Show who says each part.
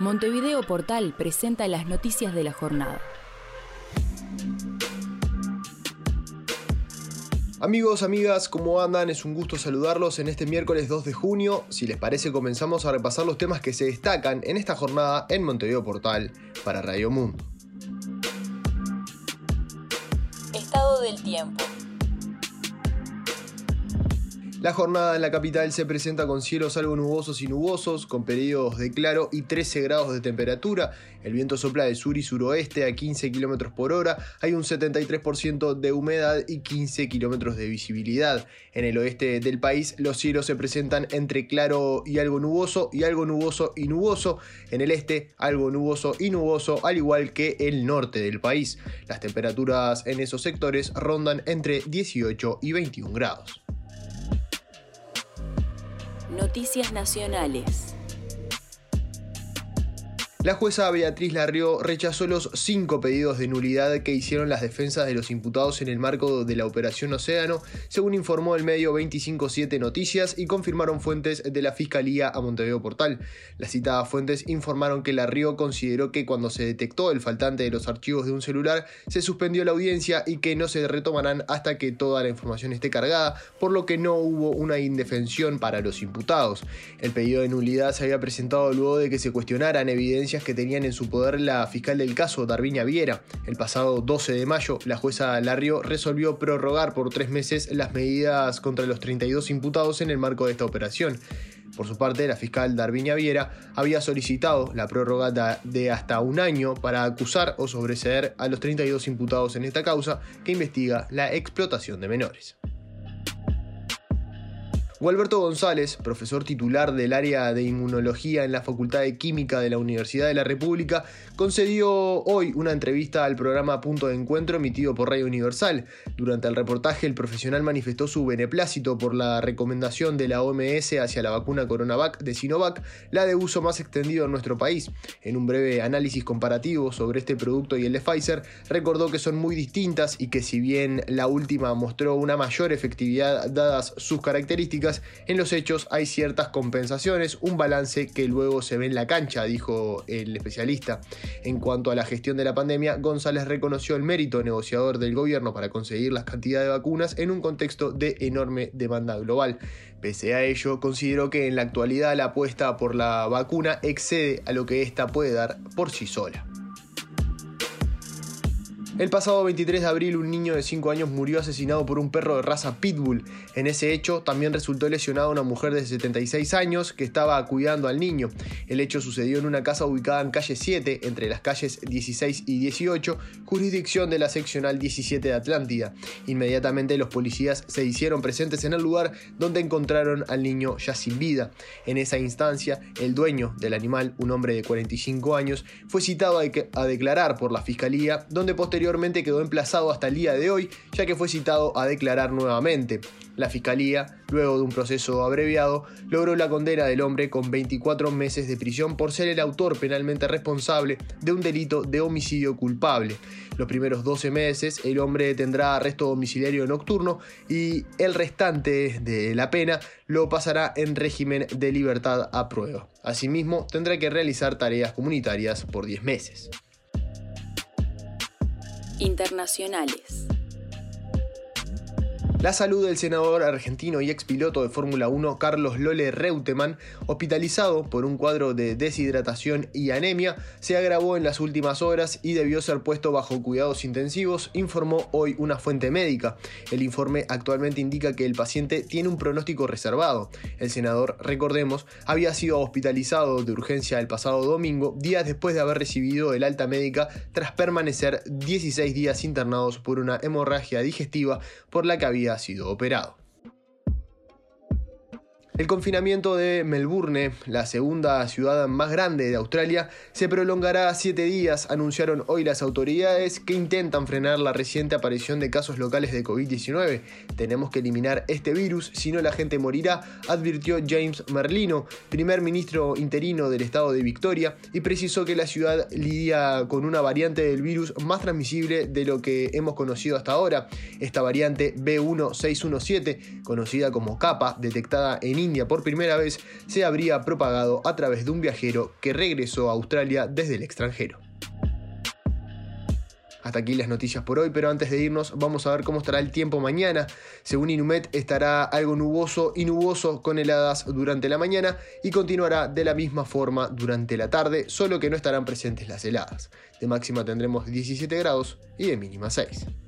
Speaker 1: Montevideo Portal presenta las noticias de la jornada.
Speaker 2: Amigos, amigas, ¿cómo andan? Es un gusto saludarlos en este miércoles 2 de junio. Si les parece, comenzamos a repasar los temas que se destacan en esta jornada en Montevideo Portal para Radio Mundo.
Speaker 1: Estado del tiempo.
Speaker 2: La jornada en la capital se presenta con cielos algo nubosos y nubosos, con periodos de claro y 13 grados de temperatura. El viento sopla de sur y suroeste a 15 km por hora. Hay un 73% de humedad y 15 km de visibilidad. En el oeste del país, los cielos se presentan entre claro y algo nuboso, y algo nuboso y nuboso. En el este, algo nuboso y nuboso, al igual que el norte del país. Las temperaturas en esos sectores rondan entre 18 y 21 grados.
Speaker 1: Noticias Nacionales.
Speaker 2: La jueza Beatriz Larrió rechazó los cinco pedidos de nulidad que hicieron las defensas de los imputados en el marco de la Operación Océano, según informó el medio 257 Noticias y confirmaron fuentes de la Fiscalía a Montevideo Portal. Las citadas fuentes informaron que Larrió consideró que cuando se detectó el faltante de los archivos de un celular, se suspendió la audiencia y que no se retomarán hasta que toda la información esté cargada, por lo que no hubo una indefensión para los imputados. El pedido de nulidad se había presentado luego de que se cuestionaran evidencias que tenían en su poder la fiscal del caso, Darviña Viera. El pasado 12 de mayo, la jueza Larrio resolvió prorrogar por tres meses las medidas contra los 32 imputados en el marco de esta operación. Por su parte, la fiscal Darviña Viera había solicitado la prórroga de hasta un año para acusar o sobreseer a los 32 imputados en esta causa que investiga la explotación de menores. Gualberto González, profesor titular del área de inmunología en la Facultad de Química de la Universidad de la República, concedió hoy una entrevista al programa Punto de Encuentro emitido por Radio Universal. Durante el reportaje, el profesional manifestó su beneplácito por la recomendación de la OMS hacia la vacuna Coronavac de Sinovac, la de uso más extendido en nuestro país. En un breve análisis comparativo sobre este producto y el de Pfizer, recordó que son muy distintas y que si bien la última mostró una mayor efectividad dadas sus características, en los hechos hay ciertas compensaciones, un balance que luego se ve en la cancha, dijo el especialista. En cuanto a la gestión de la pandemia, González reconoció el mérito negociador del gobierno para conseguir las cantidades de vacunas en un contexto de enorme demanda global. Pese a ello, consideró que en la actualidad la apuesta por la vacuna excede a lo que ésta puede dar por sí sola. El pasado 23 de abril un niño de 5 años murió asesinado por un perro de raza pitbull. En ese hecho también resultó lesionada una mujer de 76 años que estaba cuidando al niño. El hecho sucedió en una casa ubicada en calle 7, entre las calles 16 y 18, jurisdicción de la seccional 17 de Atlántida. Inmediatamente los policías se hicieron presentes en el lugar donde encontraron al niño ya sin vida. En esa instancia, el dueño del animal, un hombre de 45 años, fue citado a, declarar por la fiscalía, donde posteriormente quedó emplazado hasta el día de hoy, ya que fue citado a declarar nuevamente. La fiscalía, luego de un proceso abreviado, logró la condena del hombre con 24 meses de prisión por ser el autor penalmente responsable de un delito de homicidio culpable. Los primeros 12 meses el hombre tendrá arresto domiciliario nocturno y el restante de la pena lo pasará en régimen de libertad a prueba. Asimismo, tendrá que realizar tareas comunitarias por 10 meses
Speaker 1: internacionales.
Speaker 2: La salud del senador argentino y expiloto de Fórmula 1 Carlos Lole Reutemann, hospitalizado por un cuadro de deshidratación y anemia, se agravó en las últimas horas y debió ser puesto bajo cuidados intensivos, informó hoy una fuente médica. El informe actualmente indica que el paciente tiene un pronóstico reservado. El senador, recordemos, había sido hospitalizado de urgencia el pasado domingo, días después de haber recibido el alta médica tras permanecer 16 días internados por una hemorragia digestiva por la que había ha sido operado. El confinamiento de Melbourne, la segunda ciudad más grande de Australia, se prolongará siete días, anunciaron hoy las autoridades que intentan frenar la reciente aparición de casos locales de COVID-19. Tenemos que eliminar este virus, si no la gente morirá, advirtió James Merlino, primer ministro interino del estado de Victoria, y precisó que la ciudad lidia con una variante del virus más transmisible de lo que hemos conocido hasta ahora. Esta variante B1617, conocida como capa, detectada en India por primera vez se habría propagado a través de un viajero que regresó a Australia desde el extranjero. Hasta aquí las noticias por hoy, pero antes de irnos vamos a ver cómo estará el tiempo mañana. Según Inumet estará algo nuboso y nuboso con heladas durante la mañana y continuará de la misma forma durante la tarde, solo que no estarán presentes las heladas. De máxima tendremos 17 grados y de mínima 6.